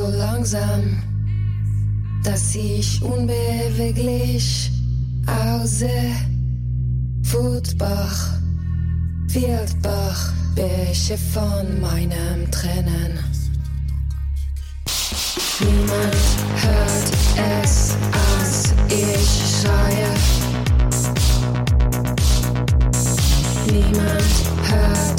so langsam, dass ich unbeweglich aussehe. Futbach, Wildbach, Bäche von meinem Tränen. Niemand hört es, als ich schreie. Niemand hört